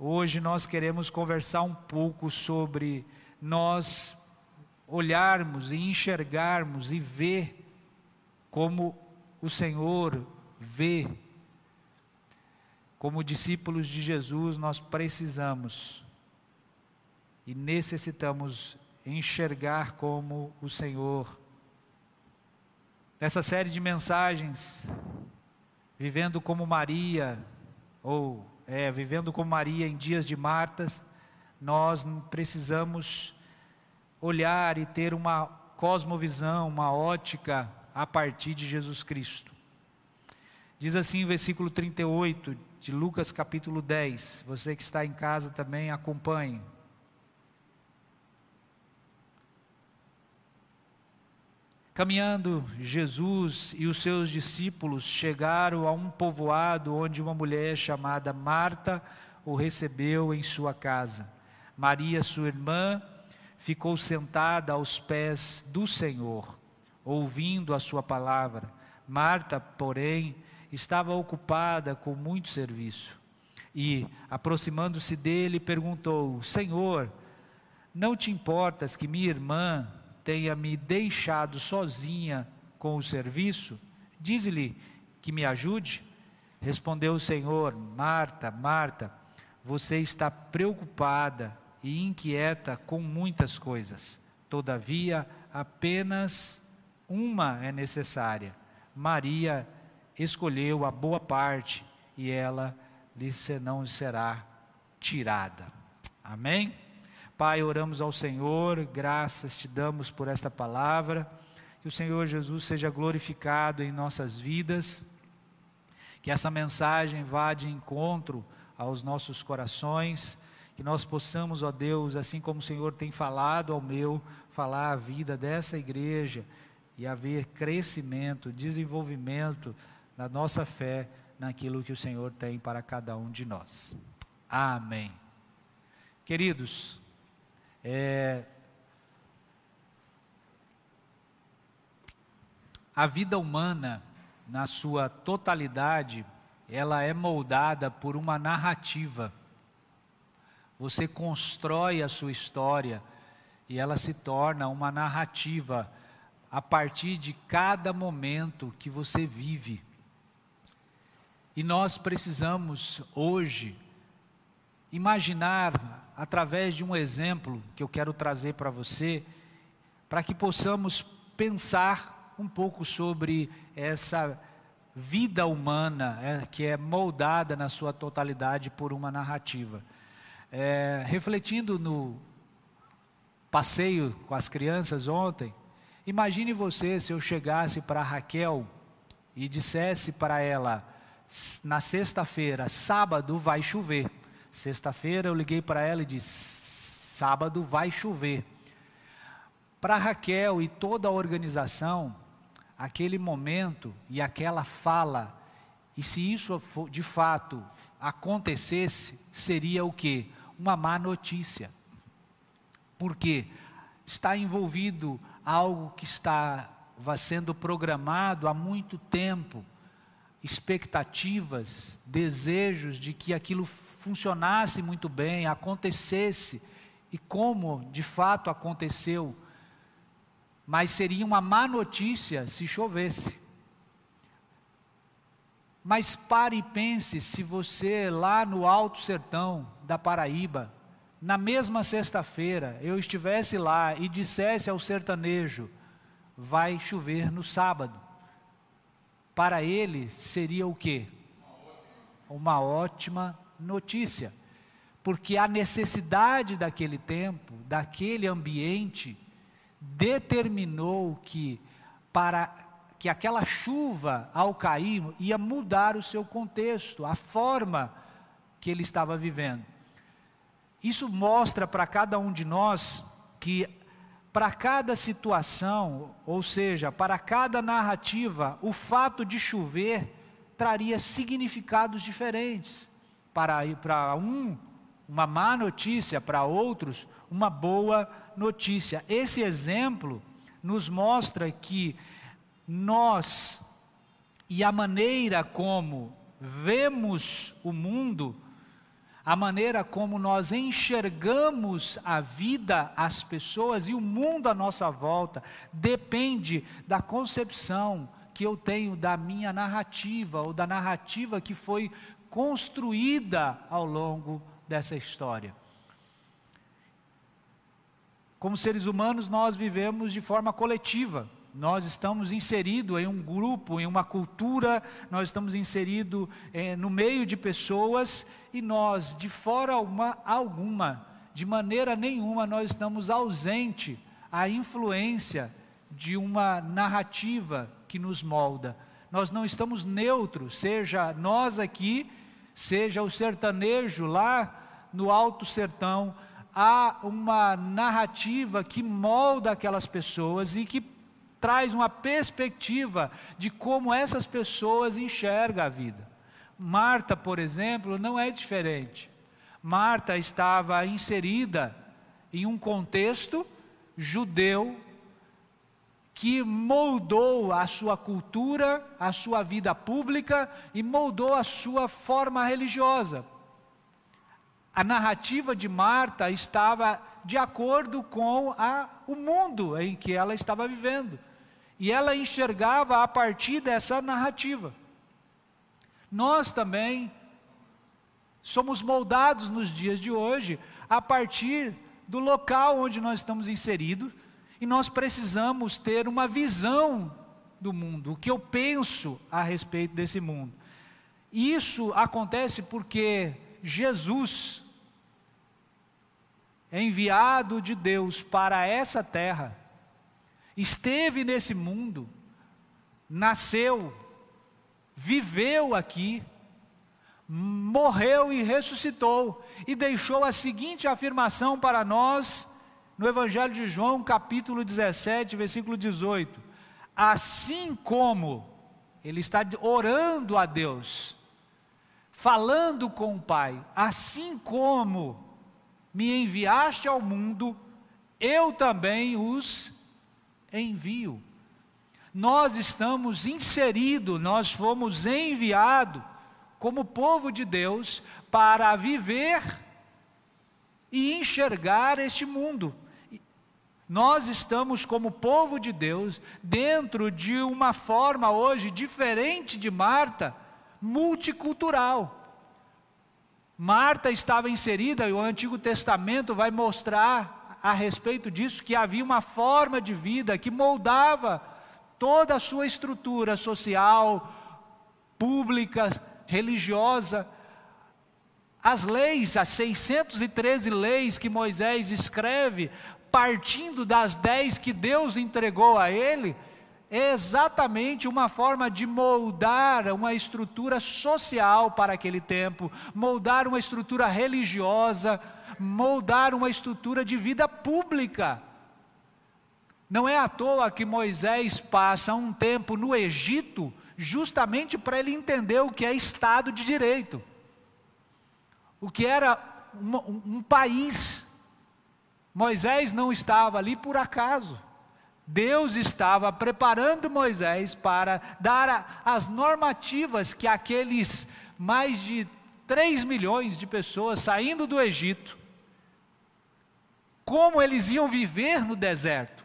Hoje nós queremos conversar um pouco sobre nós olharmos e enxergarmos e ver como o Senhor vê. Como discípulos de Jesus, nós precisamos e necessitamos enxergar como o Senhor. Nessa série de mensagens, vivendo como Maria, ou é, vivendo como Maria em dias de Martas, nós precisamos olhar e ter uma cosmovisão, uma ótica a partir de Jesus Cristo. Diz assim versículo 38 de Lucas capítulo 10. Você que está em casa também acompanhe. Caminhando, Jesus e os seus discípulos chegaram a um povoado onde uma mulher chamada Marta o recebeu em sua casa. Maria, sua irmã, ficou sentada aos pés do Senhor, ouvindo a sua palavra. Marta, porém, estava ocupada com muito serviço. E, aproximando-se dele, perguntou: Senhor, não te importas que minha irmã tenha me deixado sozinha com o serviço? Diz-lhe que me ajude. Respondeu o Senhor: Marta, Marta, você está preocupada e inquieta com muitas coisas. Todavia, apenas uma é necessária. Maria escolheu a boa parte e ela lhe não será tirada. Amém? Pai, oramos ao Senhor, graças te damos por esta palavra. Que o Senhor Jesus seja glorificado em nossas vidas. Que essa mensagem vá de encontro aos nossos corações. Que nós possamos, ó Deus, assim como o Senhor tem falado ao meu, falar a vida dessa igreja e haver crescimento, desenvolvimento na nossa fé naquilo que o Senhor tem para cada um de nós. Amém. Queridos, é, a vida humana, na sua totalidade, ela é moldada por uma narrativa. Você constrói a sua história e ela se torna uma narrativa a partir de cada momento que você vive. E nós precisamos hoje imaginar, através de um exemplo que eu quero trazer para você, para que possamos pensar um pouco sobre essa vida humana é, que é moldada na sua totalidade por uma narrativa. É, refletindo no passeio com as crianças ontem, imagine você se eu chegasse para Raquel e dissesse para ela: na sexta-feira, sábado vai chover. Sexta-feira eu liguei para ela e disse: sábado vai chover. Para Raquel e toda a organização, aquele momento e aquela fala, e se isso de fato acontecesse, seria o que? Uma má notícia. Porque está envolvido algo que estava sendo programado há muito tempo expectativas, desejos de que aquilo funcionasse muito bem, acontecesse, e como de fato aconteceu. Mas seria uma má notícia se chovesse. Mas pare e pense se você lá no Alto Sertão da Paraíba, na mesma sexta-feira, eu estivesse lá e dissesse ao sertanejo: vai chover no sábado para ele seria o quê? Uma ótima notícia. Porque a necessidade daquele tempo, daquele ambiente, determinou que para que aquela chuva ao cair ia mudar o seu contexto, a forma que ele estava vivendo. Isso mostra para cada um de nós que para cada situação, ou seja, para cada narrativa, o fato de chover traria significados diferentes. Para, para um, uma má notícia, para outros, uma boa notícia. Esse exemplo nos mostra que nós e a maneira como vemos o mundo, a maneira como nós enxergamos a vida, as pessoas e o mundo à nossa volta, depende da concepção que eu tenho da minha narrativa, ou da narrativa que foi construída ao longo dessa história. Como seres humanos, nós vivemos de forma coletiva. Nós estamos inseridos em um grupo, em uma cultura, nós estamos inseridos eh, no meio de pessoas e nós, de forma alguma, de maneira nenhuma, nós estamos ausente à influência de uma narrativa que nos molda. Nós não estamos neutros, seja nós aqui, seja o sertanejo lá no alto sertão, há uma narrativa que molda aquelas pessoas e que traz uma perspectiva de como essas pessoas enxergam a vida. Marta, por exemplo, não é diferente. Marta estava inserida em um contexto judeu que moldou a sua cultura, a sua vida pública e moldou a sua forma religiosa. A narrativa de Marta estava de acordo com a, o mundo em que ela estava vivendo. E ela enxergava a partir dessa narrativa. Nós também somos moldados nos dias de hoje a partir do local onde nós estamos inseridos e nós precisamos ter uma visão do mundo, o que eu penso a respeito desse mundo. Isso acontece porque Jesus, enviado de Deus para essa terra, esteve nesse mundo, nasceu, viveu aqui, morreu e ressuscitou, e deixou a seguinte afirmação para nós no Evangelho de João, capítulo 17, versículo 18: Assim como ele está orando a Deus, falando com o Pai, assim como me enviaste ao mundo, eu também os envio. Nós estamos inseridos, nós fomos enviados como povo de Deus para viver e enxergar este mundo. Nós estamos, como povo de Deus, dentro de uma forma hoje diferente de Marta, multicultural. Marta estava inserida, e o Antigo Testamento vai mostrar a respeito disso, que havia uma forma de vida que moldava toda a sua estrutura social, pública, religiosa. As leis, as 613 leis que Moisés escreve, partindo das dez que Deus entregou a ele, é exatamente uma forma de moldar uma estrutura social para aquele tempo, moldar uma estrutura religiosa, moldar uma estrutura de vida pública. Não é à toa que Moisés passa um tempo no Egito, justamente para ele entender o que é Estado de Direito, o que era um, um país Moisés não estava ali por acaso. Deus estava preparando Moisés para dar as normativas que aqueles mais de 3 milhões de pessoas saindo do Egito, como eles iam viver no deserto.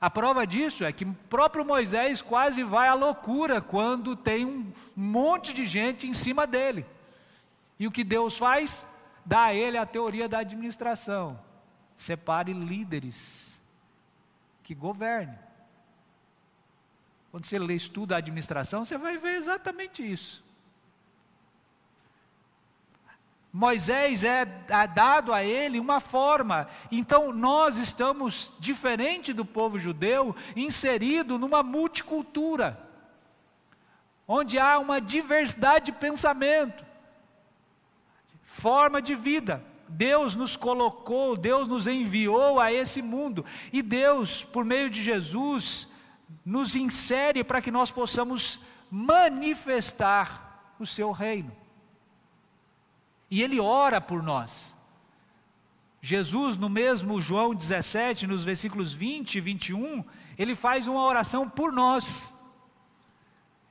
A prova disso é que o próprio Moisés quase vai à loucura quando tem um monte de gente em cima dele. E o que Deus faz? Dá a ele a teoria da administração separe líderes que governem. Quando você lê estuda a administração, você vai ver exatamente isso. Moisés é, dado a ele uma forma, então nós estamos, diferente do povo judeu, inserido numa multicultura, onde há uma diversidade de pensamento, forma de vida. Deus nos colocou, Deus nos enviou a esse mundo, e Deus, por meio de Jesus, nos insere para que nós possamos manifestar o seu reino. E Ele ora por nós. Jesus, no mesmo João 17, nos versículos 20 e 21, ele faz uma oração por nós.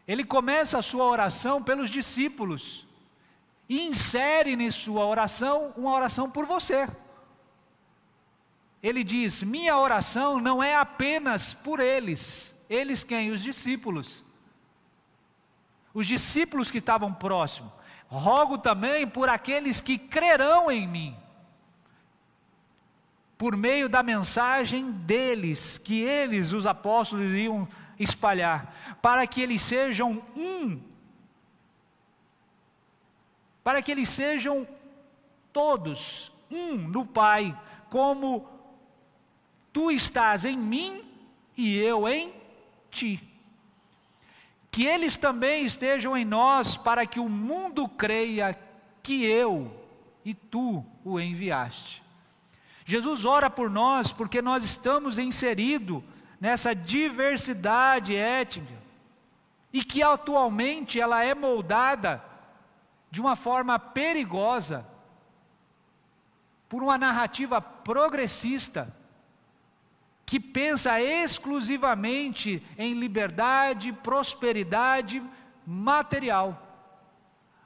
Ele começa a sua oração pelos discípulos. E insere em sua oração uma oração por você. Ele diz: Minha oração não é apenas por eles, eles quem? Os discípulos. Os discípulos que estavam próximos. Rogo também por aqueles que crerão em mim, por meio da mensagem deles, que eles, os apóstolos, iam espalhar, para que eles sejam um, para que eles sejam todos um no Pai, como tu estás em mim e eu em ti. Que eles também estejam em nós, para que o mundo creia que eu e tu o enviaste. Jesus ora por nós porque nós estamos inseridos nessa diversidade étnica e que atualmente ela é moldada de uma forma perigosa por uma narrativa progressista que pensa exclusivamente em liberdade, prosperidade material,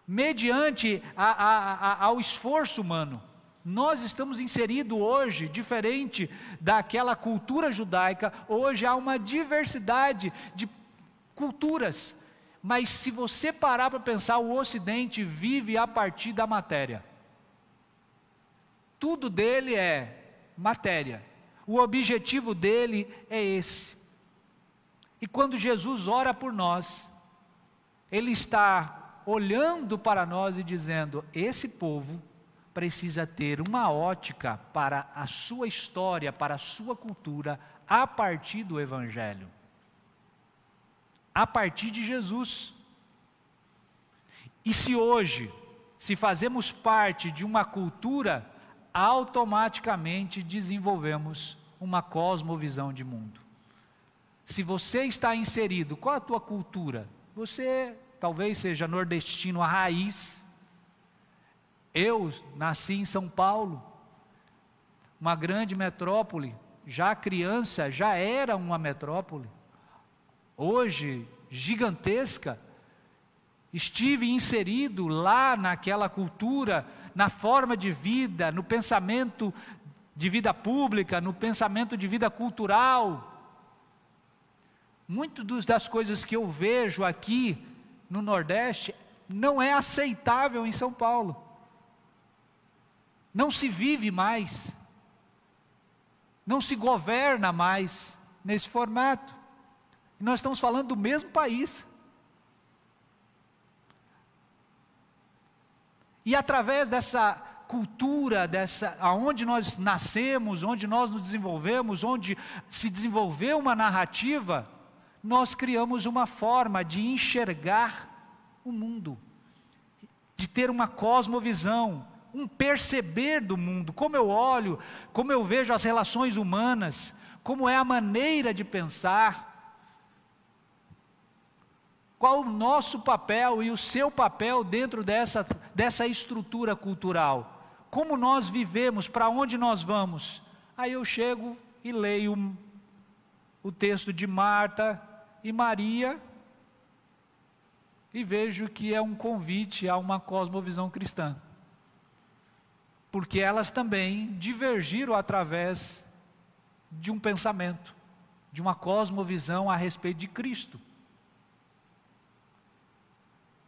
mediante a, a, a, ao esforço humano. Nós estamos inseridos hoje, diferente daquela cultura judaica, hoje há uma diversidade de culturas, mas se você parar para pensar, o Ocidente vive a partir da matéria. Tudo dele é matéria. O objetivo dele é esse. E quando Jesus ora por nós, ele está olhando para nós e dizendo: esse povo precisa ter uma ótica para a sua história, para a sua cultura, a partir do Evangelho, a partir de Jesus. E se hoje, se fazemos parte de uma cultura automaticamente desenvolvemos uma cosmovisão de mundo. Se você está inserido, qual a tua cultura? Você talvez seja nordestino a raiz. Eu nasci em São Paulo, uma grande metrópole, já criança, já era uma metrópole. Hoje, gigantesca, estive inserido lá naquela cultura, na forma de vida, no pensamento de vida pública, no pensamento de vida cultural. Muitas das coisas que eu vejo aqui no Nordeste não é aceitável em São Paulo. Não se vive mais. Não se governa mais nesse formato. Nós estamos falando do mesmo país. E através dessa cultura, dessa, aonde nós nascemos, onde nós nos desenvolvemos, onde se desenvolveu uma narrativa, nós criamos uma forma de enxergar o mundo, de ter uma cosmovisão, um perceber do mundo, como eu olho, como eu vejo as relações humanas, como é a maneira de pensar, qual o nosso papel e o seu papel dentro dessa, dessa estrutura cultural? Como nós vivemos, para onde nós vamos? Aí eu chego e leio o texto de Marta e Maria e vejo que é um convite a uma cosmovisão cristã. Porque elas também divergiram através de um pensamento, de uma cosmovisão a respeito de Cristo.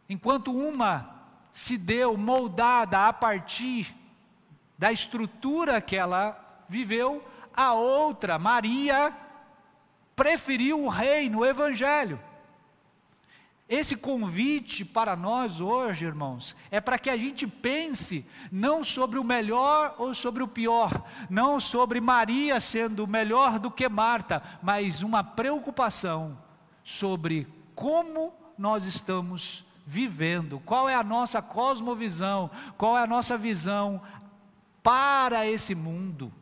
Enquanto uma se deu moldada a partir da estrutura que ela viveu, a outra, Maria, preferiu o reino, o evangelho. Esse convite para nós hoje, irmãos, é para que a gente pense não sobre o melhor ou sobre o pior, não sobre Maria sendo melhor do que Marta, mas uma preocupação sobre como nós estamos vivendo, qual é a nossa cosmovisão, qual é a nossa visão para esse mundo.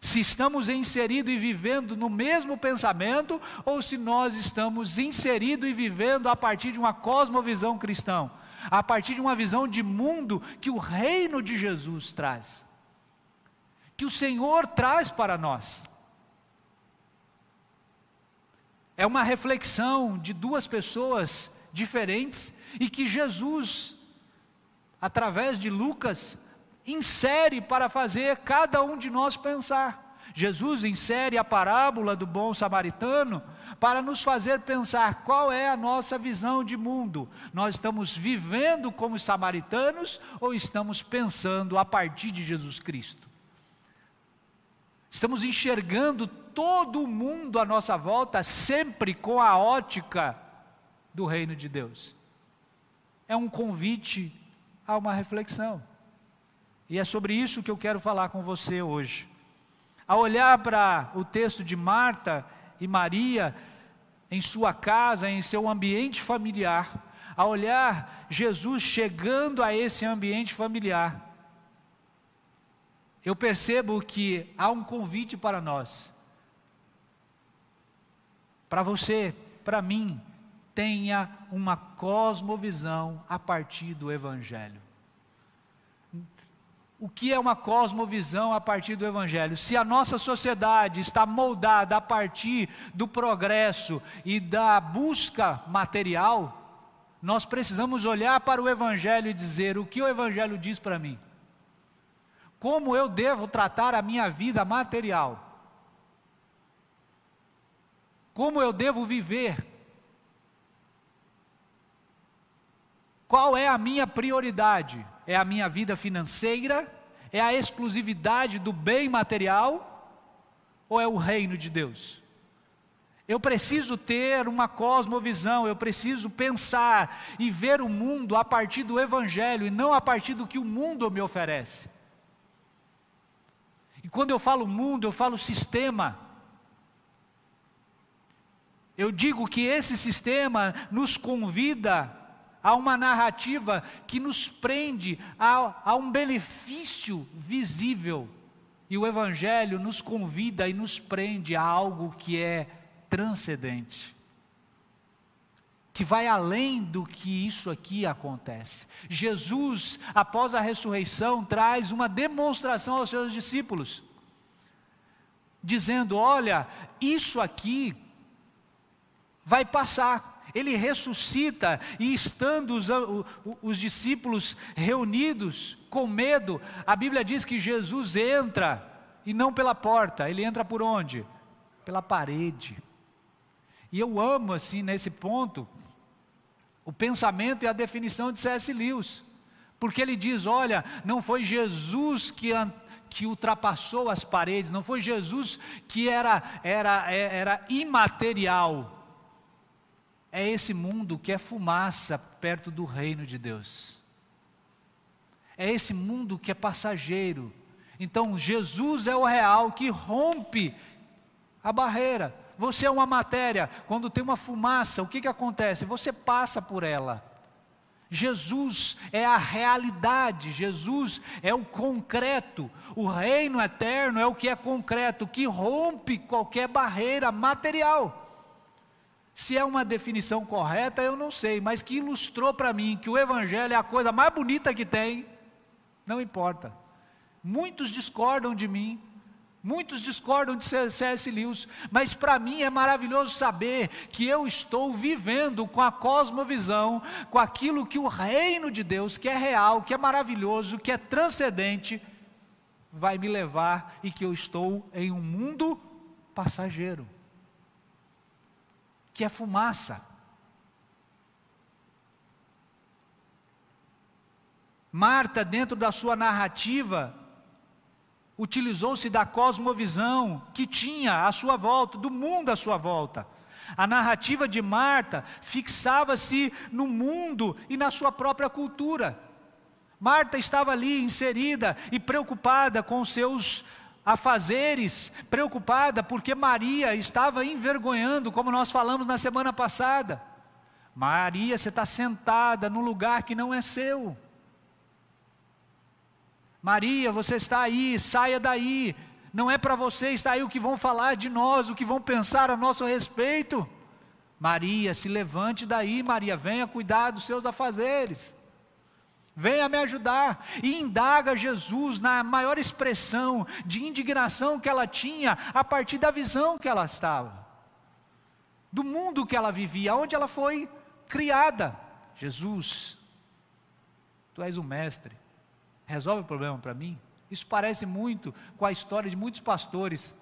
Se estamos inseridos e vivendo no mesmo pensamento, ou se nós estamos inseridos e vivendo a partir de uma cosmovisão cristã, a partir de uma visão de mundo que o reino de Jesus traz, que o Senhor traz para nós. É uma reflexão de duas pessoas diferentes e que Jesus através de Lucas, insere para fazer cada um de nós pensar. Jesus insere a parábola do bom samaritano para nos fazer pensar qual é a nossa visão de mundo. Nós estamos vivendo como samaritanos ou estamos pensando a partir de Jesus Cristo? Estamos enxergando todo o mundo à nossa volta sempre com a ótica do reino de Deus. É um convite a uma reflexão. E é sobre isso que eu quero falar com você hoje. Ao olhar para o texto de Marta e Maria, em sua casa, em seu ambiente familiar, ao olhar Jesus chegando a esse ambiente familiar, eu percebo que há um convite para nós. Para você, para mim, tenha uma cosmovisão a partir do Evangelho. O que é uma cosmovisão a partir do Evangelho? Se a nossa sociedade está moldada a partir do progresso e da busca material, nós precisamos olhar para o Evangelho e dizer: o que o Evangelho diz para mim? Como eu devo tratar a minha vida material? Como eu devo viver? Qual é a minha prioridade? É a minha vida financeira? É a exclusividade do bem material? Ou é o reino de Deus? Eu preciso ter uma cosmovisão, eu preciso pensar e ver o mundo a partir do Evangelho e não a partir do que o mundo me oferece. E quando eu falo mundo, eu falo sistema. Eu digo que esse sistema nos convida Há uma narrativa que nos prende a, a um benefício visível. E o Evangelho nos convida e nos prende a algo que é transcendente que vai além do que isso aqui acontece. Jesus, após a ressurreição, traz uma demonstração aos seus discípulos, dizendo: Olha, isso aqui vai passar ele ressuscita e estando os, os, discípulos reunidos com medo, a Bíblia diz que Jesus entra e não pela porta, ele entra por onde? Pela parede. E eu amo assim nesse ponto o pensamento e a definição de C.S. Lewis, porque ele diz: olha, não foi Jesus que que ultrapassou as paredes, não foi Jesus que era, era, era imaterial, é esse mundo que é fumaça perto do reino de Deus. É esse mundo que é passageiro. Então, Jesus é o real que rompe a barreira. Você é uma matéria, quando tem uma fumaça, o que, que acontece? Você passa por ela. Jesus é a realidade, Jesus é o concreto, o reino eterno é o que é concreto, que rompe qualquer barreira material. Se é uma definição correta, eu não sei, mas que ilustrou para mim que o Evangelho é a coisa mais bonita que tem, não importa. Muitos discordam de mim, muitos discordam de C.S. Lewis, mas para mim é maravilhoso saber que eu estou vivendo com a cosmovisão, com aquilo que o reino de Deus, que é real, que é maravilhoso, que é transcendente, vai me levar e que eu estou em um mundo passageiro que é fumaça. Marta, dentro da sua narrativa, utilizou-se da cosmovisão que tinha à sua volta, do mundo à sua volta. A narrativa de Marta fixava-se no mundo e na sua própria cultura. Marta estava ali inserida e preocupada com seus afazeres, preocupada porque Maria estava envergonhando, como nós falamos na semana passada. Maria, você está sentada num lugar que não é seu. Maria, você está aí, saia daí. Não é para você estar aí o que vão falar de nós, o que vão pensar a nosso respeito. Maria, se levante daí, Maria, venha cuidar dos seus afazeres venha me ajudar. E indaga Jesus na maior expressão de indignação que ela tinha a partir da visão que ela estava, do mundo que ela vivia, onde ela foi criada. Jesus, Tu és um mestre. Resolve o problema para mim? Isso parece muito com a história de muitos pastores.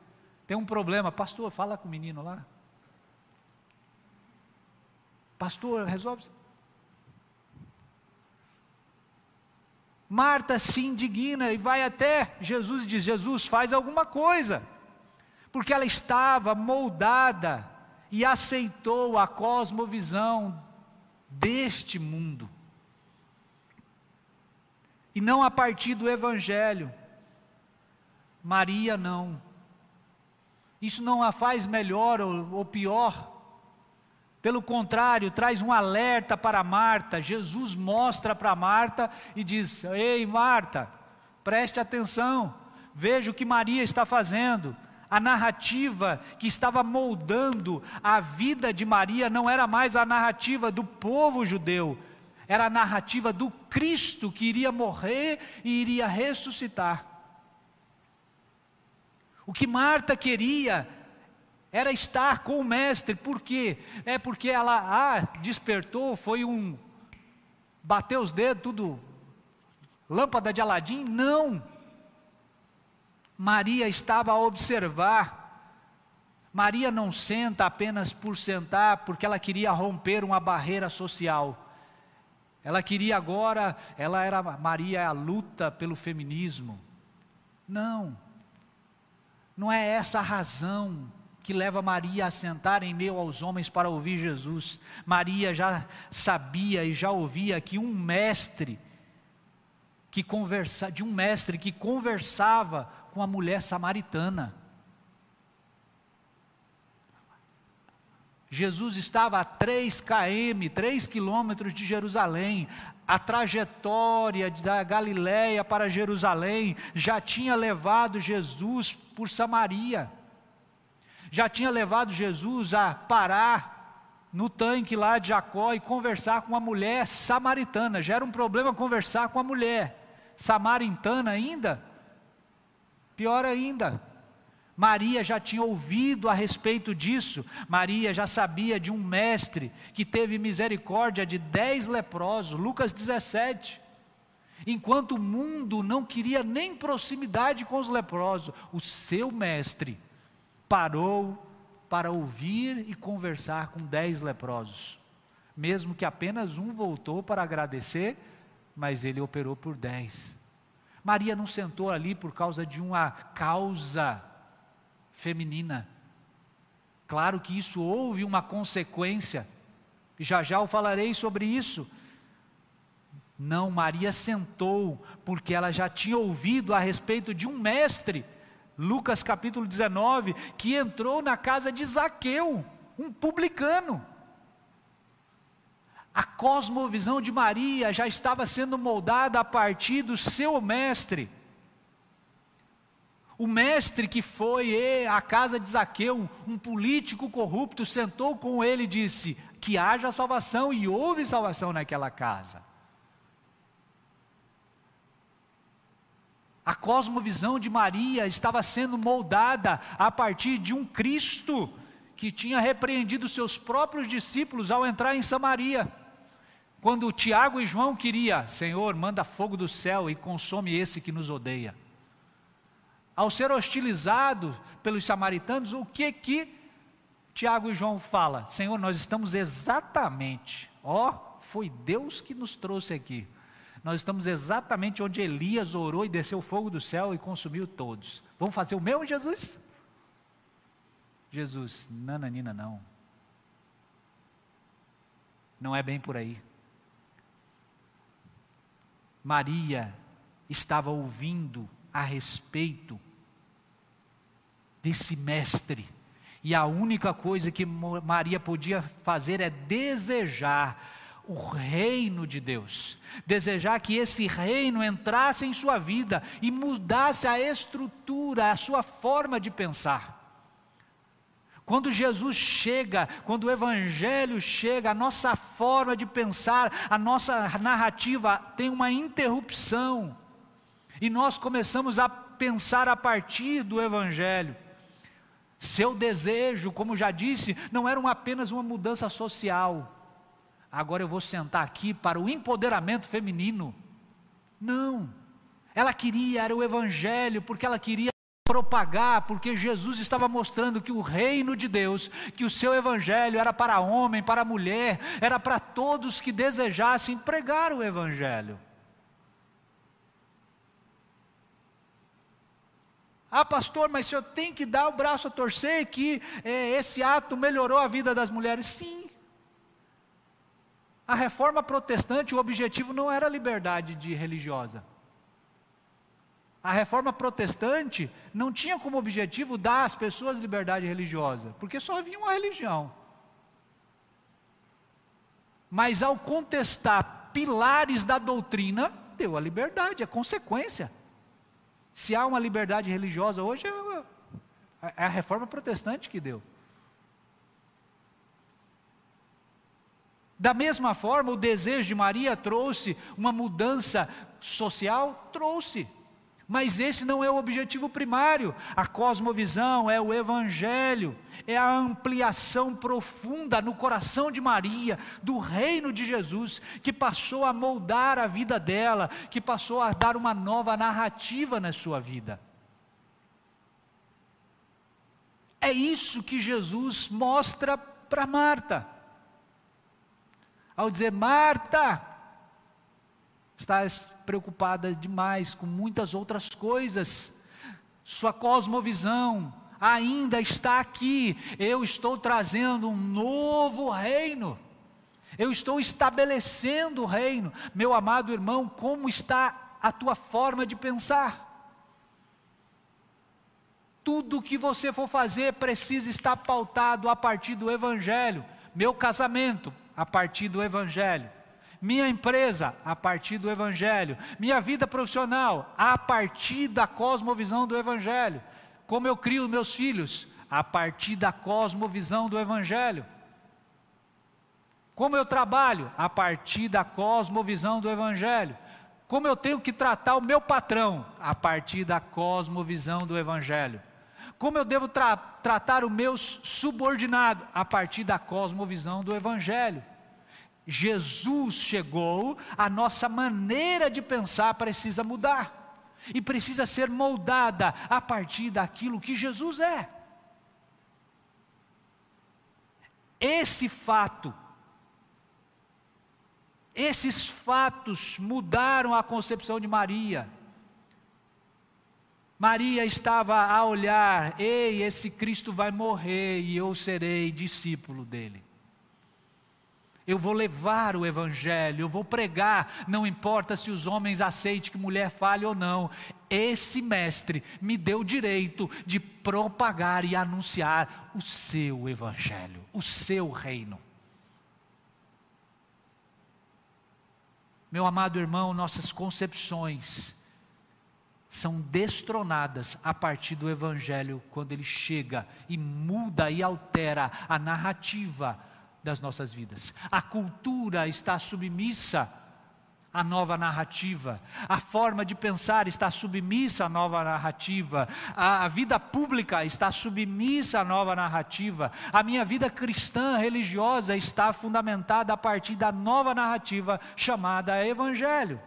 Tem um problema, pastor, fala com o menino lá. Pastor, resolve. Marta se indigna e vai até Jesus e diz: Jesus, faz alguma coisa, porque ela estava moldada e aceitou a cosmovisão deste mundo, e não a partir do Evangelho. Maria não. Isso não a faz melhor ou, ou pior. Pelo contrário, traz um alerta para Marta. Jesus mostra para Marta e diz: Ei, Marta, preste atenção, veja o que Maria está fazendo. A narrativa que estava moldando a vida de Maria não era mais a narrativa do povo judeu, era a narrativa do Cristo que iria morrer e iria ressuscitar. O que Marta queria era estar com o mestre, por quê? É porque ela ah, despertou, foi um bateu os dedos, tudo lâmpada de Aladim? Não. Maria estava a observar. Maria não senta apenas por sentar, porque ela queria romper uma barreira social. Ela queria agora, ela era Maria é a luta pelo feminismo. Não. Não é essa a razão que leva Maria a sentar em meio aos homens para ouvir Jesus. Maria já sabia e já ouvia que um mestre que conversa, de um mestre que conversava com a mulher samaritana. Jesus estava a 3 km, 3 quilômetros de Jerusalém. A trajetória da Galiléia para Jerusalém já tinha levado Jesus por Samaria já tinha levado Jesus a parar no tanque lá de Jacó e conversar com uma mulher samaritana. Já era um problema conversar com a mulher samaritana ainda. Pior ainda, Maria já tinha ouvido a respeito disso. Maria já sabia de um mestre que teve misericórdia de dez leprosos, Lucas 17. Enquanto o mundo não queria nem proximidade com os leprosos, o seu mestre parou para ouvir e conversar com dez leprosos, mesmo que apenas um voltou para agradecer, mas ele operou por dez. Maria não sentou ali por causa de uma causa feminina. Claro que isso houve uma consequência, e já já eu falarei sobre isso. Não, Maria sentou porque ela já tinha ouvido a respeito de um mestre Lucas capítulo 19, que entrou na casa de Zaqueu, um publicano. A cosmovisão de Maria já estava sendo moldada a partir do seu mestre. O mestre que foi à casa de Zaqueu, um político corrupto, sentou com ele e disse: Que haja salvação, e houve salvação naquela casa. A cosmovisão de Maria estava sendo moldada a partir de um Cristo que tinha repreendido seus próprios discípulos ao entrar em Samaria. Quando Tiago e João queria, Senhor, manda fogo do céu e consome esse que nos odeia. Ao ser hostilizado pelos samaritanos, o que que Tiago e João fala? Senhor, nós estamos exatamente, ó, foi Deus que nos trouxe aqui nós estamos exatamente onde Elias orou e desceu o fogo do céu e consumiu todos. Vamos fazer o mesmo, Jesus? Jesus, nananina, não. Não é bem por aí. Maria estava ouvindo a respeito desse mestre. E a única coisa que Maria podia fazer é desejar o reino de Deus, desejar que esse reino entrasse em sua vida e mudasse a estrutura, a sua forma de pensar. Quando Jesus chega, quando o Evangelho chega, a nossa forma de pensar, a nossa narrativa tem uma interrupção, e nós começamos a pensar a partir do Evangelho. Seu desejo, como já disse, não era apenas uma mudança social, Agora eu vou sentar aqui para o empoderamento feminino. Não. Ela queria, era o Evangelho, porque ela queria propagar, porque Jesus estava mostrando que o reino de Deus, que o seu evangelho era para homem, para mulher, era para todos que desejassem pregar o evangelho. Ah, pastor, mas o senhor tem que dar o braço a torcer que é, esse ato melhorou a vida das mulheres. Sim. A reforma protestante, o objetivo não era liberdade de religiosa. A reforma protestante não tinha como objetivo dar às pessoas liberdade religiosa, porque só havia uma religião. Mas ao contestar pilares da doutrina, deu a liberdade, a consequência. Se há uma liberdade religiosa hoje, é, é a reforma protestante que deu. Da mesma forma, o desejo de Maria trouxe uma mudança social? Trouxe. Mas esse não é o objetivo primário. A cosmovisão é o evangelho, é a ampliação profunda no coração de Maria do reino de Jesus, que passou a moldar a vida dela, que passou a dar uma nova narrativa na sua vida. É isso que Jesus mostra para Marta. Ao dizer, Marta, Estás preocupada demais com muitas outras coisas. Sua cosmovisão ainda está aqui. Eu estou trazendo um novo reino. Eu estou estabelecendo o reino. Meu amado irmão, como está a tua forma de pensar? Tudo que você for fazer precisa estar pautado a partir do Evangelho. Meu casamento, a partir do Evangelho. Minha empresa, a partir do Evangelho, minha vida profissional, a partir da cosmovisão do Evangelho, como eu crio meus filhos, a partir da cosmovisão do Evangelho, como eu trabalho, a partir da cosmovisão do Evangelho, como eu tenho que tratar o meu patrão, a partir da cosmovisão do Evangelho, como eu devo tra tratar o meu subordinado, a partir da cosmovisão do Evangelho. Jesus chegou, a nossa maneira de pensar precisa mudar e precisa ser moldada a partir daquilo que Jesus é. Esse fato, esses fatos mudaram a concepção de Maria. Maria estava a olhar: ei, esse Cristo vai morrer e eu serei discípulo dele eu vou levar o Evangelho, eu vou pregar, não importa se os homens aceitem que mulher fale ou não, esse mestre me deu o direito de propagar e anunciar o seu Evangelho, o seu reino. Meu amado irmão, nossas concepções são destronadas a partir do Evangelho, quando ele chega e muda e altera a narrativa das nossas vidas. A cultura está submissa à nova narrativa, a forma de pensar está submissa à nova narrativa, a, a vida pública está submissa à nova narrativa, a minha vida cristã religiosa está fundamentada a partir da nova narrativa chamada Evangelho.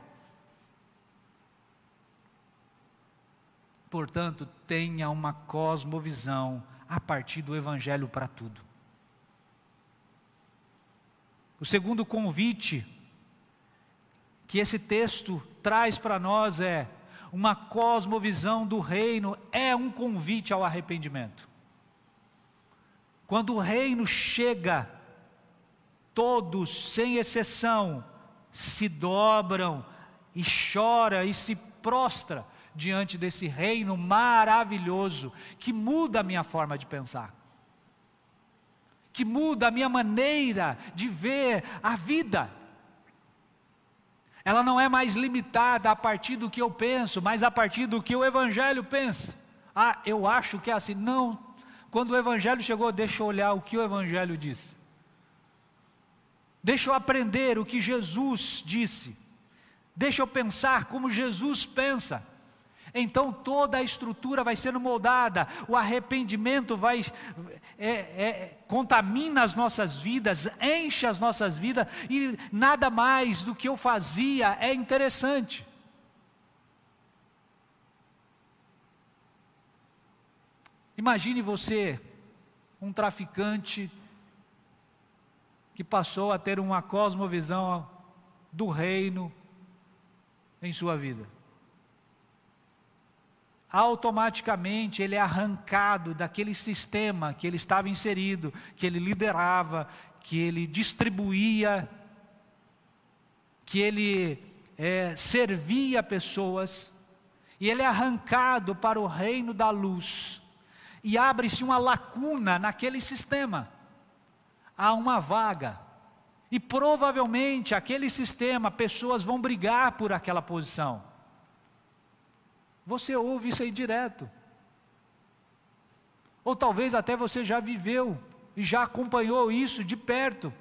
Portanto, tenha uma cosmovisão a partir do Evangelho para tudo. O segundo convite que esse texto traz para nós é uma cosmovisão do reino, é um convite ao arrependimento. Quando o reino chega, todos, sem exceção, se dobram e chora e se prostra diante desse reino maravilhoso que muda a minha forma de pensar que muda a minha maneira de ver a vida. Ela não é mais limitada a partir do que eu penso, mas a partir do que o Evangelho pensa. Ah, eu acho que é assim. Não. Quando o Evangelho chegou, deixa eu olhar o que o Evangelho diz. Deixa eu aprender o que Jesus disse. Deixa eu pensar como Jesus pensa. Então toda a estrutura vai sendo moldada, o arrependimento vai é, é, contamina as nossas vidas, enche as nossas vidas e nada mais do que eu fazia é interessante. Imagine você, um traficante que passou a ter uma cosmovisão do reino em sua vida. Automaticamente ele é arrancado daquele sistema que ele estava inserido, que ele liderava, que ele distribuía, que ele é, servia pessoas, e ele é arrancado para o reino da luz, e abre-se uma lacuna naquele sistema há uma vaga. E provavelmente aquele sistema, pessoas vão brigar por aquela posição. Você ouve isso aí direto. Ou talvez até você já viveu e já acompanhou isso de perto.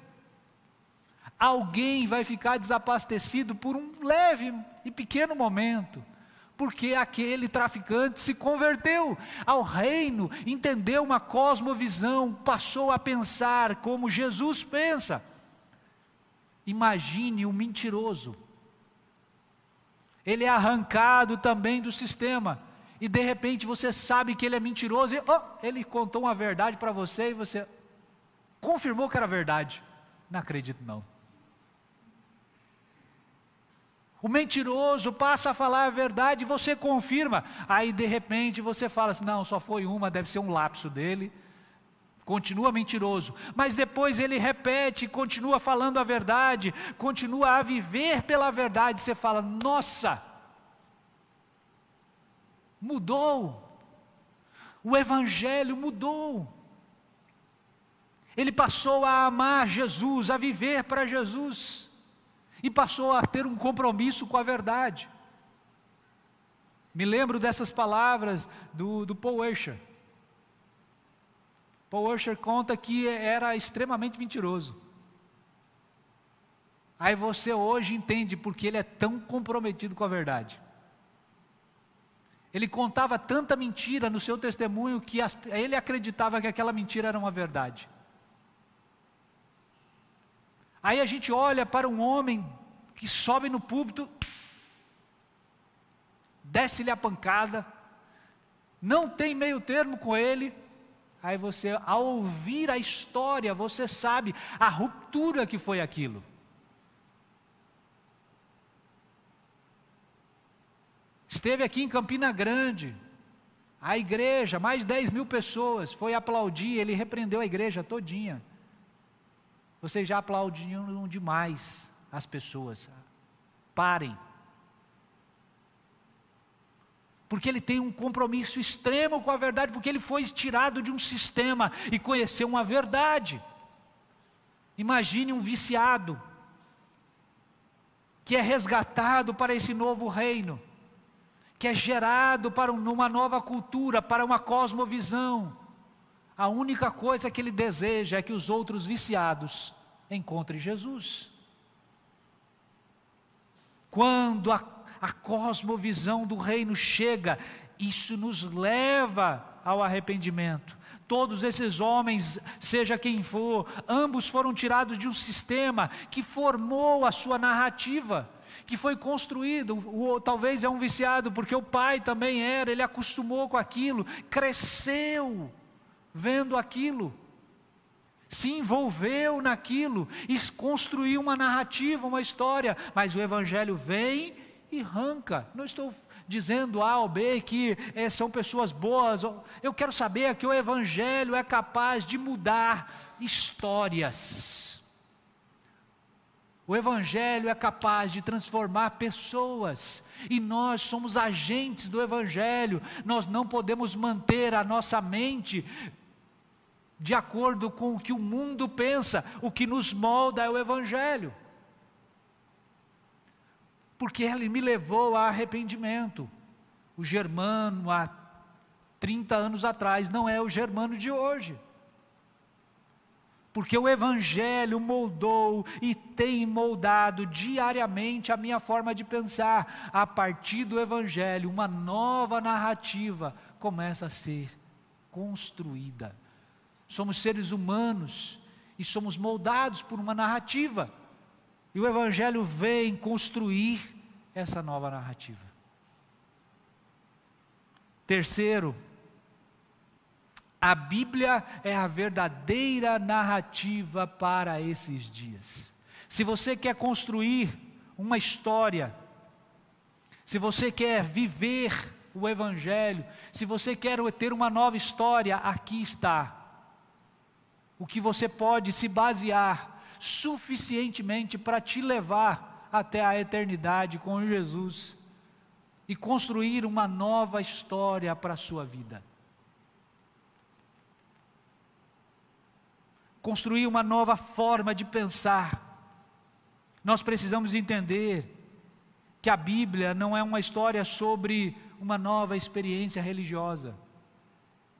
Alguém vai ficar desabastecido por um leve e pequeno momento porque aquele traficante se converteu ao reino, entendeu uma cosmovisão, passou a pensar como Jesus pensa. Imagine o mentiroso. Ele é arrancado também do sistema. E de repente você sabe que ele é mentiroso e oh, ele contou uma verdade para você e você confirmou que era verdade. Não acredito não. O mentiroso passa a falar a verdade e você confirma. Aí de repente você fala assim: não, só foi uma, deve ser um lapso dele. Continua mentiroso, mas depois ele repete, continua falando a verdade, continua a viver pela verdade. Você fala: nossa, mudou, o Evangelho mudou. Ele passou a amar Jesus, a viver para Jesus e passou a ter um compromisso com a verdade. Me lembro dessas palavras do, do Paul Washer. Paul Washer conta que era extremamente mentiroso. Aí você hoje entende porque ele é tão comprometido com a verdade. Ele contava tanta mentira no seu testemunho que as, ele acreditava que aquela mentira era uma verdade. Aí a gente olha para um homem que sobe no púlpito, desce-lhe a pancada, não tem meio termo com ele. Aí você, ao ouvir a história, você sabe a ruptura que foi aquilo. Esteve aqui em Campina Grande, a igreja, mais de 10 mil pessoas, foi aplaudir, ele repreendeu a igreja todinha. Vocês já aplaudiram demais as pessoas. Parem. Porque ele tem um compromisso extremo com a verdade, porque ele foi tirado de um sistema e conheceu uma verdade. Imagine um viciado que é resgatado para esse novo reino, que é gerado para uma nova cultura, para uma cosmovisão a única coisa que ele deseja é que os outros viciados encontrem Jesus. Quando a, a cosmovisão do reino chega, isso nos leva ao arrependimento. Todos esses homens, seja quem for, ambos foram tirados de um sistema que formou a sua narrativa que foi construído. O, talvez é um viciado, porque o pai também era, ele acostumou com aquilo, cresceu vendo aquilo, se envolveu naquilo construiu uma narrativa, uma história, mas o Evangelho vem e arranca. Não estou dizendo A ou B que é, são pessoas boas, eu quero saber que o Evangelho é capaz de mudar histórias. O Evangelho é capaz de transformar pessoas, e nós somos agentes do Evangelho, nós não podemos manter a nossa mente de acordo com o que o mundo pensa, o que nos molda é o Evangelho. Porque ele me levou a arrependimento. O germano há 30 anos atrás não é o germano de hoje. Porque o Evangelho moldou e tem moldado diariamente a minha forma de pensar. A partir do Evangelho, uma nova narrativa começa a ser construída somos seres humanos e somos moldados por uma narrativa. E o Evangelho vem construir essa nova narrativa. Terceiro, A Bíblia é a verdadeira narrativa para esses dias. Se você quer construir uma história, se você quer viver o Evangelho, se você quer ter uma nova história, aqui está. O que você pode se basear suficientemente para te levar até a eternidade com Jesus e construir uma nova história para a sua vida. Construir uma nova forma de pensar. Nós precisamos entender que a Bíblia não é uma história sobre uma nova experiência religiosa.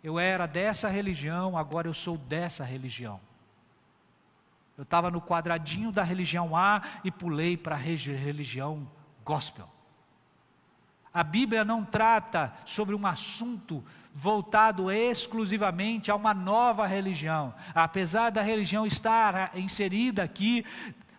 Eu era dessa religião, agora eu sou dessa religião. Eu estava no quadradinho da religião A e pulei para a religião gospel. A Bíblia não trata sobre um assunto voltado exclusivamente a uma nova religião. Apesar da religião estar inserida aqui,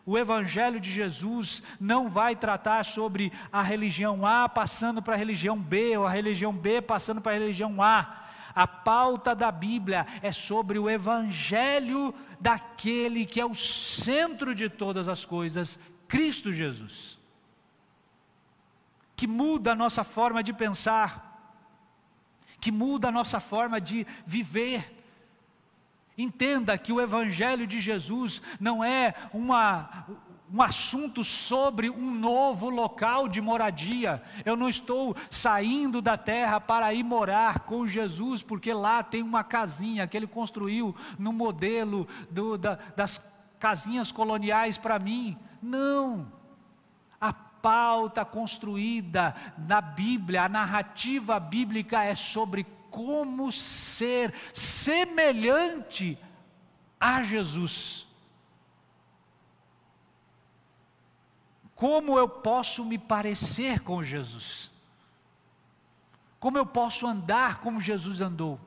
o Evangelho de Jesus não vai tratar sobre a religião A passando para a religião B, ou a religião B passando para a religião A. A pauta da Bíblia é sobre o Evangelho daquele que é o centro de todas as coisas, Cristo Jesus. Que muda a nossa forma de pensar, que muda a nossa forma de viver. Entenda que o Evangelho de Jesus não é uma, um assunto sobre um novo local de moradia. Eu não estou saindo da terra para ir morar com Jesus, porque lá tem uma casinha que ele construiu no modelo do, da, das casinhas coloniais para mim. Não. A pauta construída na Bíblia, a narrativa bíblica é sobre como ser semelhante a Jesus. Como eu posso me parecer com Jesus? Como eu posso andar como Jesus andou?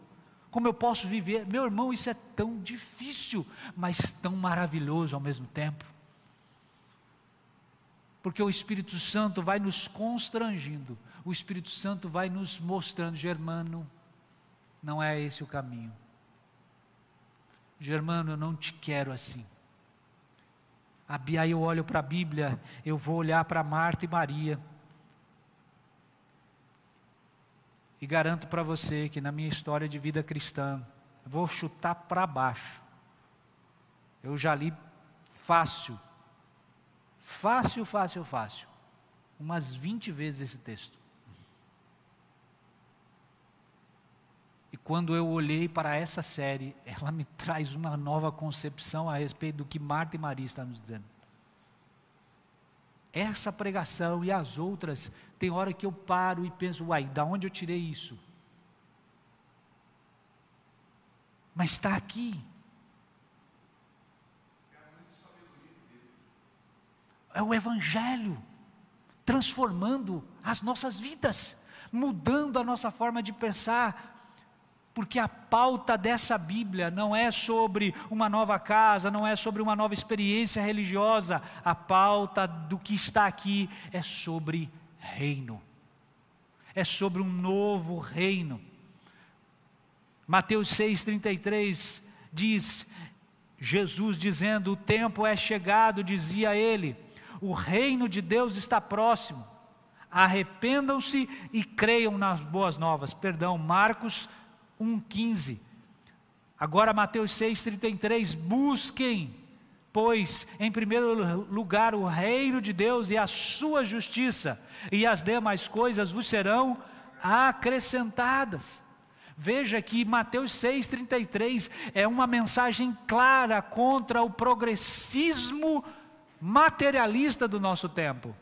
Como eu posso viver? Meu irmão, isso é tão difícil, mas tão maravilhoso ao mesmo tempo. Porque o Espírito Santo vai nos constrangindo, o Espírito Santo vai nos mostrando, Germano, não é esse o caminho. Germano, eu não te quero assim. Aí eu olho para a Bíblia, eu vou olhar para Marta e Maria. E garanto para você que na minha história de vida cristã, vou chutar para baixo. Eu já li fácil, fácil, fácil, fácil, umas 20 vezes esse texto. Quando eu olhei para essa série, ela me traz uma nova concepção a respeito do que Marta e Maria estão nos dizendo. Essa pregação e as outras, tem hora que eu paro e penso, uai, da onde eu tirei isso? Mas está aqui. É o Evangelho transformando as nossas vidas, mudando a nossa forma de pensar, porque a pauta dessa Bíblia não é sobre uma nova casa, não é sobre uma nova experiência religiosa, a pauta do que está aqui é sobre reino, é sobre um novo reino. Mateus 6,33 diz: Jesus dizendo: O tempo é chegado, dizia ele, o reino de Deus está próximo, arrependam-se e creiam nas boas novas. Perdão, Marcos 1,15. Agora, Mateus 6,33. Busquem, pois, em primeiro lugar, o reino de Deus e a sua justiça, e as demais coisas vos serão acrescentadas. Veja que Mateus 6,33 é uma mensagem clara contra o progressismo materialista do nosso tempo.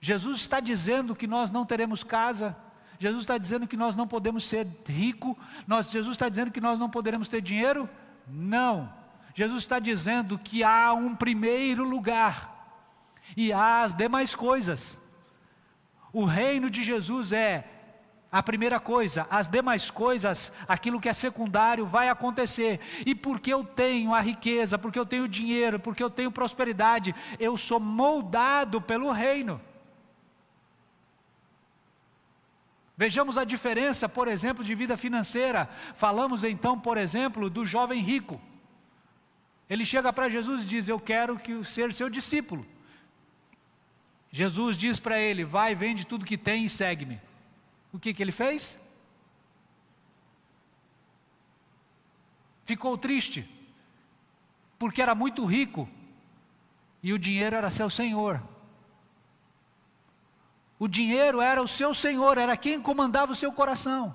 Jesus está dizendo que nós não teremos casa, Jesus está dizendo que nós não podemos ser rico, nós, Jesus está dizendo que nós não poderemos ter dinheiro? Não. Jesus está dizendo que há um primeiro lugar e há as demais coisas. O reino de Jesus é a primeira coisa, as demais coisas, aquilo que é secundário vai acontecer. E porque eu tenho a riqueza, porque eu tenho dinheiro, porque eu tenho prosperidade, eu sou moldado pelo reino. Vejamos a diferença, por exemplo, de vida financeira. Falamos então, por exemplo, do jovem rico. Ele chega para Jesus e diz: Eu quero que ser seu discípulo. Jesus diz para ele: Vai, vende tudo que tem e segue-me. O que, que ele fez? Ficou triste, porque era muito rico e o dinheiro era seu senhor. O dinheiro era o seu senhor, era quem comandava o seu coração.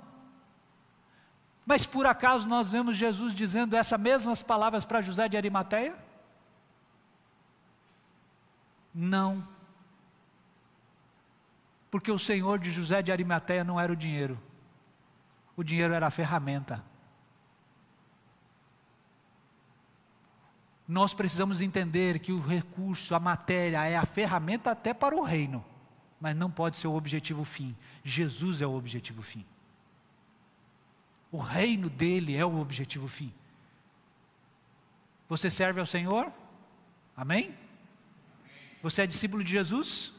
Mas por acaso nós vemos Jesus dizendo essas mesmas palavras para José de Arimateia? Não. Porque o senhor de José de Arimateia não era o dinheiro. O dinheiro era a ferramenta. Nós precisamos entender que o recurso, a matéria, é a ferramenta até para o reino mas não pode ser o objetivo fim. Jesus é o objetivo fim. O reino dele é o objetivo fim. Você serve ao Senhor? Amém? Você é discípulo de Jesus?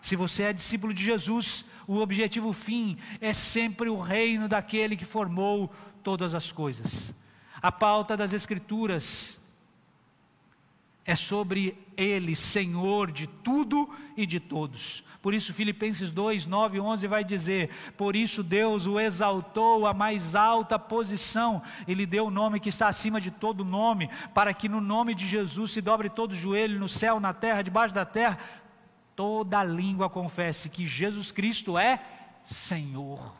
Se você é discípulo de Jesus, o objetivo fim é sempre o reino daquele que formou todas as coisas. A pauta das Escrituras é sobre Ele, Senhor de tudo e de todos. Por isso, Filipenses 2, 9 e 11 vai dizer: Por isso Deus o exaltou à mais alta posição, Ele deu o nome que está acima de todo nome, para que no nome de Jesus se dobre todo o joelho, no céu, na terra, debaixo da terra, toda língua confesse que Jesus Cristo é Senhor.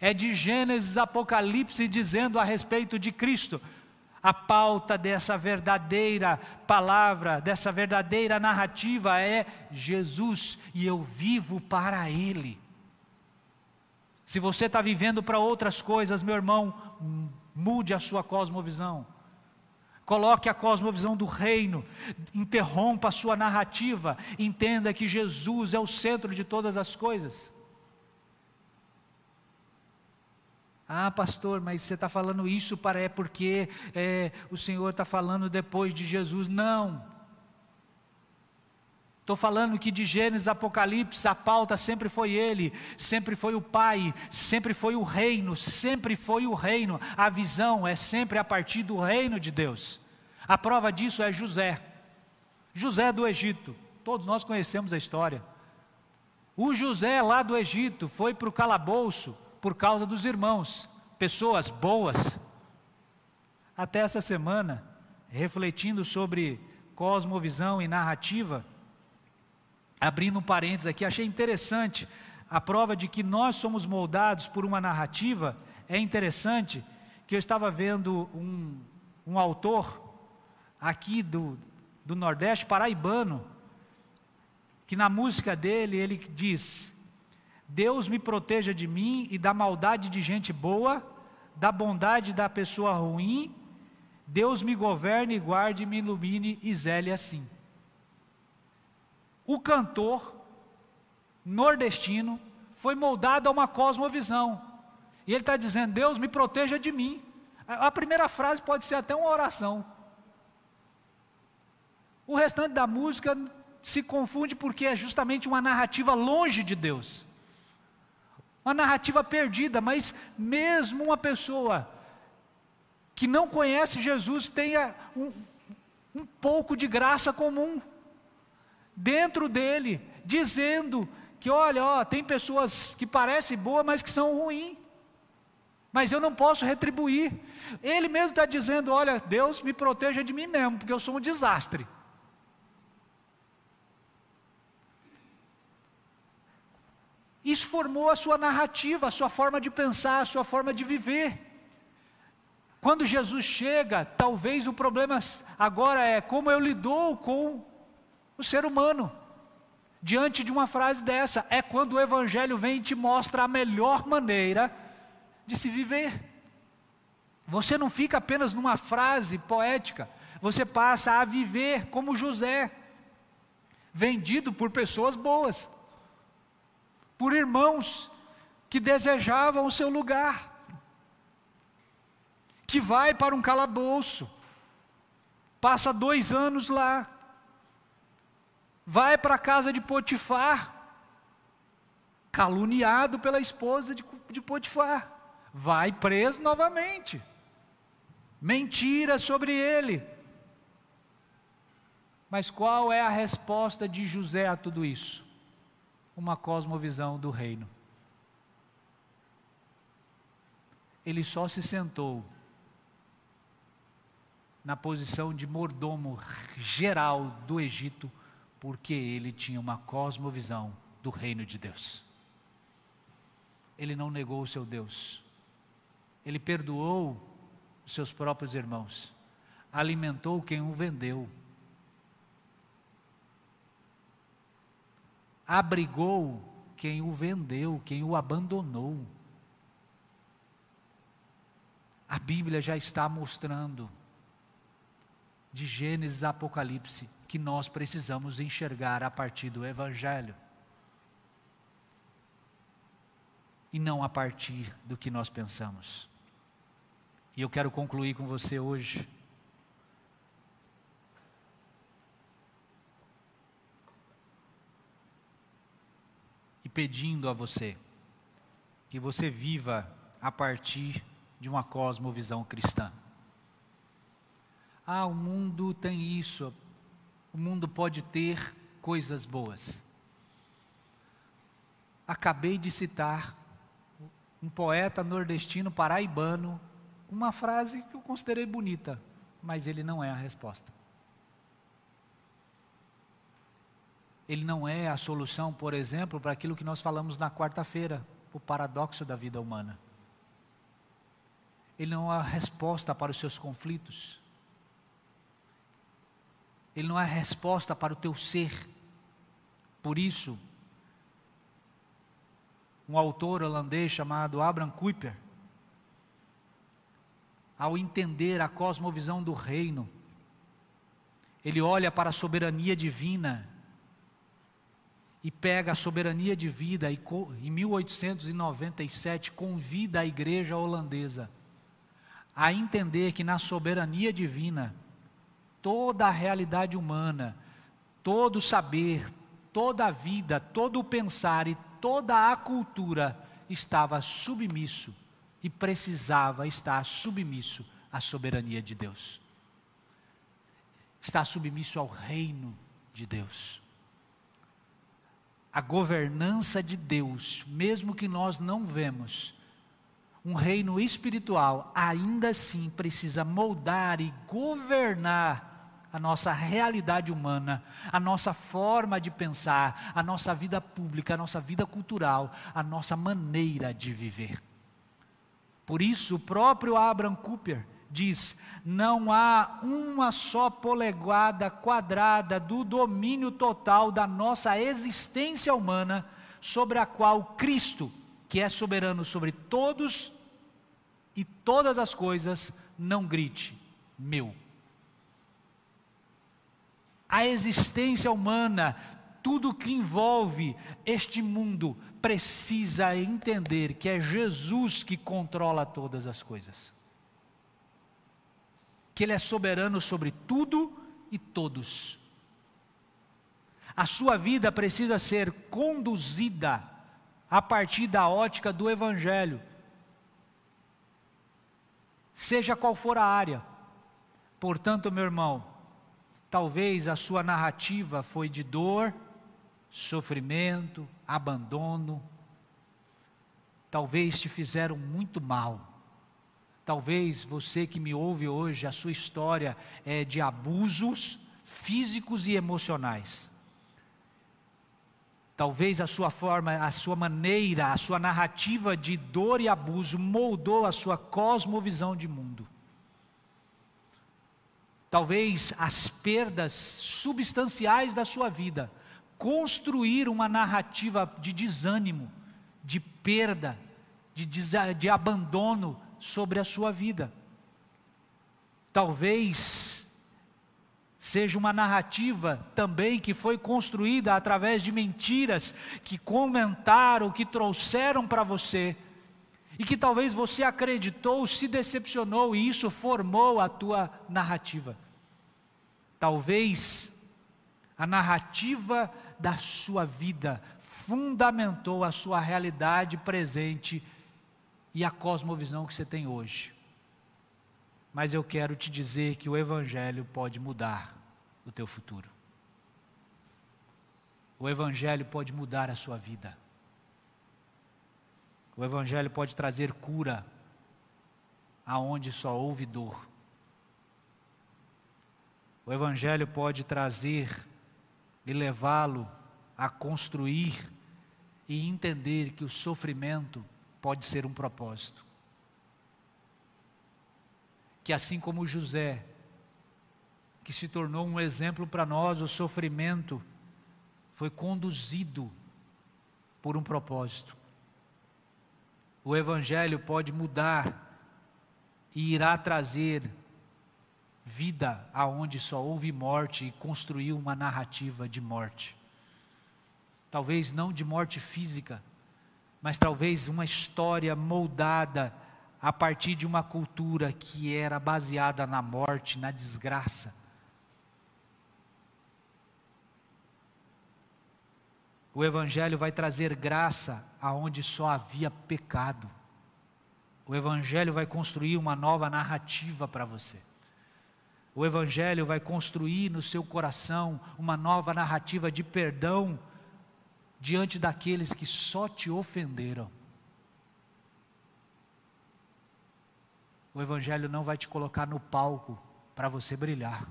É de Gênesis Apocalipse dizendo a respeito de Cristo a pauta dessa verdadeira palavra, dessa verdadeira narrativa é Jesus e eu vivo para Ele. Se você está vivendo para outras coisas, meu irmão, mude a sua cosmovisão. Coloque a cosmovisão do reino, interrompa a sua narrativa, entenda que Jesus é o centro de todas as coisas. Ah, pastor, mas você está falando isso para é porque é, o Senhor está falando depois de Jesus. Não. Estou falando que de Gênesis Apocalipse a pauta sempre foi Ele, sempre foi o Pai, sempre foi o reino, sempre foi o reino. A visão é sempre a partir do reino de Deus. A prova disso é José. José do Egito. Todos nós conhecemos a história. O José lá do Egito foi para o calabouço por causa dos irmãos, pessoas boas. Até essa semana, refletindo sobre cosmovisão e narrativa, abrindo um parênteses aqui, achei interessante a prova de que nós somos moldados por uma narrativa. É interessante que eu estava vendo um, um autor aqui do, do Nordeste, paraibano, que na música dele ele diz: Deus me proteja de mim e da maldade de gente boa, da bondade da pessoa ruim. Deus me governe, guarde, me ilumine e zele assim. O cantor nordestino foi moldado a uma cosmovisão. E ele está dizendo: Deus me proteja de mim. A primeira frase pode ser até uma oração. O restante da música se confunde porque é justamente uma narrativa longe de Deus uma narrativa perdida, mas mesmo uma pessoa que não conhece Jesus tenha um, um pouco de graça comum dentro dele, dizendo que olha, ó, tem pessoas que parecem boas, mas que são ruins. Mas eu não posso retribuir. Ele mesmo está dizendo: olha, Deus me proteja de mim mesmo, porque eu sou um desastre. Isso formou a sua narrativa, a sua forma de pensar, a sua forma de viver. Quando Jesus chega, talvez o problema agora é como eu lido com o ser humano. Diante de uma frase dessa, é quando o Evangelho vem e te mostra a melhor maneira de se viver. Você não fica apenas numa frase poética, você passa a viver como José, vendido por pessoas boas por irmãos que desejavam o seu lugar, que vai para um calabouço, passa dois anos lá, vai para a casa de Potifar, caluniado pela esposa de, de Potifar, vai preso novamente. Mentira sobre ele. Mas qual é a resposta de José a tudo isso? Uma cosmovisão do reino. Ele só se sentou na posição de mordomo geral do Egito, porque ele tinha uma cosmovisão do reino de Deus. Ele não negou o seu Deus, ele perdoou os seus próprios irmãos, alimentou quem o vendeu, abrigou quem o vendeu, quem o abandonou. A Bíblia já está mostrando, de Gênesis a Apocalipse, que nós precisamos enxergar a partir do Evangelho. E não a partir do que nós pensamos. E eu quero concluir com você hoje. Pedindo a você que você viva a partir de uma cosmovisão cristã. Ah, o mundo tem isso, o mundo pode ter coisas boas. Acabei de citar um poeta nordestino paraibano uma frase que eu considerei bonita, mas ele não é a resposta. Ele não é a solução, por exemplo, para aquilo que nós falamos na quarta-feira, o paradoxo da vida humana. Ele não é a resposta para os seus conflitos. Ele não é a resposta para o teu ser. Por isso, um autor holandês chamado Abraham Kuyper, ao entender a cosmovisão do reino, ele olha para a soberania divina e pega a soberania de vida e em 1897 convida a igreja holandesa a entender que na soberania divina toda a realidade humana, todo o saber, toda a vida, todo o pensar e toda a cultura estava submisso e precisava estar submisso à soberania de Deus. Está submisso ao reino de Deus. A governança de Deus, mesmo que nós não vemos, um reino espiritual, ainda assim precisa moldar e governar a nossa realidade humana, a nossa forma de pensar, a nossa vida pública, a nossa vida cultural, a nossa maneira de viver. Por isso, o próprio Abraham Cooper diz: não há uma só polegada quadrada do domínio total da nossa existência humana sobre a qual Cristo, que é soberano sobre todos e todas as coisas, não grite: meu. A existência humana, tudo que envolve este mundo, precisa entender que é Jesus que controla todas as coisas. Que Ele é soberano sobre tudo e todos. A sua vida precisa ser conduzida a partir da ótica do Evangelho. Seja qual for a área. Portanto, meu irmão, talvez a sua narrativa foi de dor, sofrimento, abandono, talvez te fizeram muito mal. Talvez você que me ouve hoje, a sua história é de abusos físicos e emocionais. Talvez a sua forma, a sua maneira, a sua narrativa de dor e abuso moldou a sua cosmovisão de mundo. Talvez as perdas substanciais da sua vida construir uma narrativa de desânimo, de perda, de, de abandono sobre a sua vida. Talvez seja uma narrativa também que foi construída através de mentiras que comentaram, que trouxeram para você, e que talvez você acreditou, se decepcionou e isso formou a tua narrativa. Talvez a narrativa da sua vida fundamentou a sua realidade presente e a cosmovisão que você tem hoje. Mas eu quero te dizer que o Evangelho pode mudar o teu futuro. O Evangelho pode mudar a sua vida. O Evangelho pode trazer cura aonde só houve dor. O Evangelho pode trazer e levá-lo a construir e entender que o sofrimento pode ser um propósito. Que assim como José, que se tornou um exemplo para nós, o sofrimento foi conduzido por um propósito. O Evangelho pode mudar e irá trazer vida aonde só houve morte e construir uma narrativa de morte. Talvez não de morte física, mas talvez uma história moldada a partir de uma cultura que era baseada na morte, na desgraça. O Evangelho vai trazer graça aonde só havia pecado. O Evangelho vai construir uma nova narrativa para você. O Evangelho vai construir no seu coração uma nova narrativa de perdão diante daqueles que só te ofenderam. O Evangelho não vai te colocar no palco para você brilhar,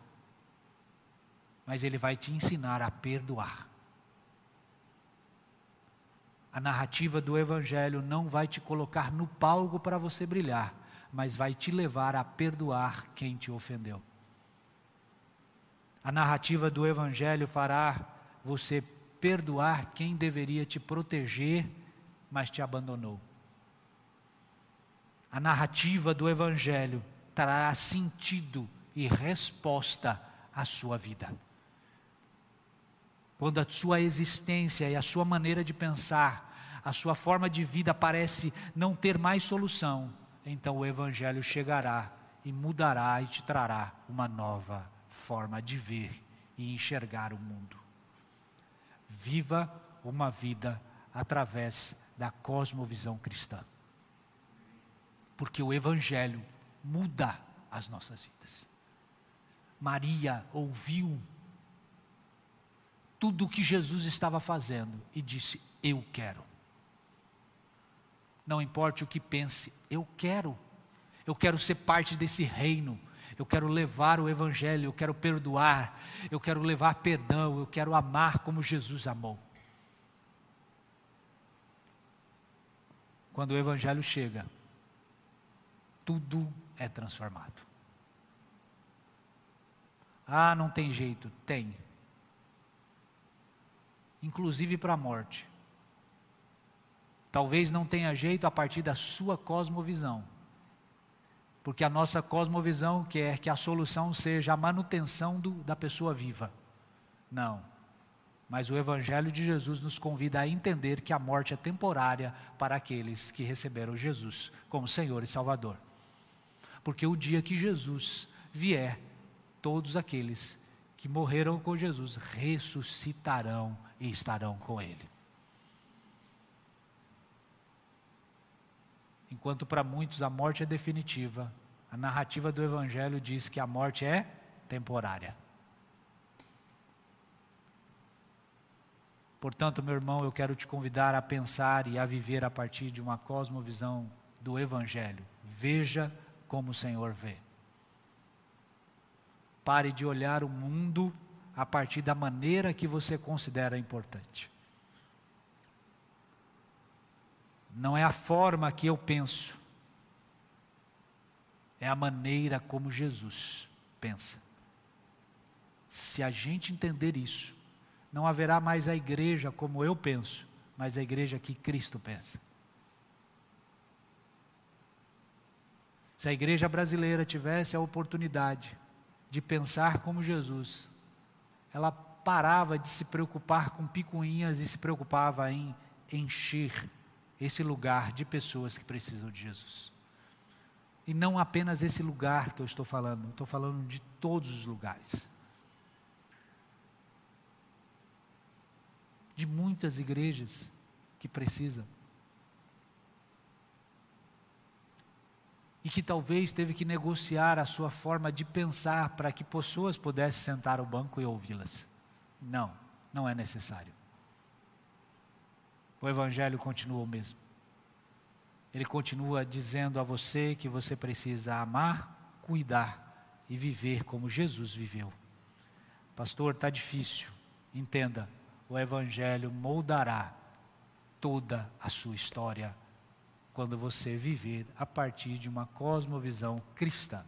mas ele vai te ensinar a perdoar. A narrativa do Evangelho não vai te colocar no palco para você brilhar, mas vai te levar a perdoar quem te ofendeu. A narrativa do Evangelho fará você perdoar quem deveria te proteger, mas te abandonou. A narrativa do Evangelho trará sentido e resposta à sua vida. Quando a sua existência e a sua maneira de pensar, a sua forma de vida parece não ter mais solução, então o Evangelho chegará e mudará e te trará uma nova forma de ver e enxergar o mundo. Viva uma vida através da cosmovisão cristã. Porque o Evangelho muda as nossas vidas. Maria ouviu tudo o que Jesus estava fazendo e disse: Eu quero. Não importe o que pense, eu quero. Eu quero ser parte desse reino eu quero levar o Evangelho, eu quero perdoar, eu quero levar perdão, eu quero amar como Jesus amou. Quando o Evangelho chega, tudo é transformado. Ah, não tem jeito. Tem. Inclusive para a morte. Talvez não tenha jeito a partir da sua cosmovisão porque a nossa cosmovisão quer que a solução seja a manutenção do, da pessoa viva. Não. Mas o Evangelho de Jesus nos convida a entender que a morte é temporária para aqueles que receberam Jesus como Senhor e Salvador. Porque o dia que Jesus vier, todos aqueles que morreram com Jesus ressuscitarão e estarão com Ele. Enquanto para muitos a morte é definitiva, a narrativa do Evangelho diz que a morte é temporária. Portanto, meu irmão, eu quero te convidar a pensar e a viver a partir de uma cosmovisão do Evangelho. Veja como o Senhor vê. Pare de olhar o mundo a partir da maneira que você considera importante. Não é a forma que eu penso, é a maneira como Jesus pensa. Se a gente entender isso, não haverá mais a igreja como eu penso, mas a igreja que Cristo pensa. Se a igreja brasileira tivesse a oportunidade de pensar como Jesus, ela parava de se preocupar com picuinhas e se preocupava em encher esse lugar de pessoas que precisam de Jesus. E não apenas esse lugar que eu estou falando, estou falando de todos os lugares. de muitas igrejas que precisam. E que talvez teve que negociar a sua forma de pensar para que pessoas pudessem sentar ao banco e ouvi-las. Não, não é necessário. O Evangelho continua o mesmo. Ele continua dizendo a você que você precisa amar, cuidar e viver como Jesus viveu. Pastor, está difícil. Entenda, o Evangelho moldará toda a sua história quando você viver a partir de uma cosmovisão cristã.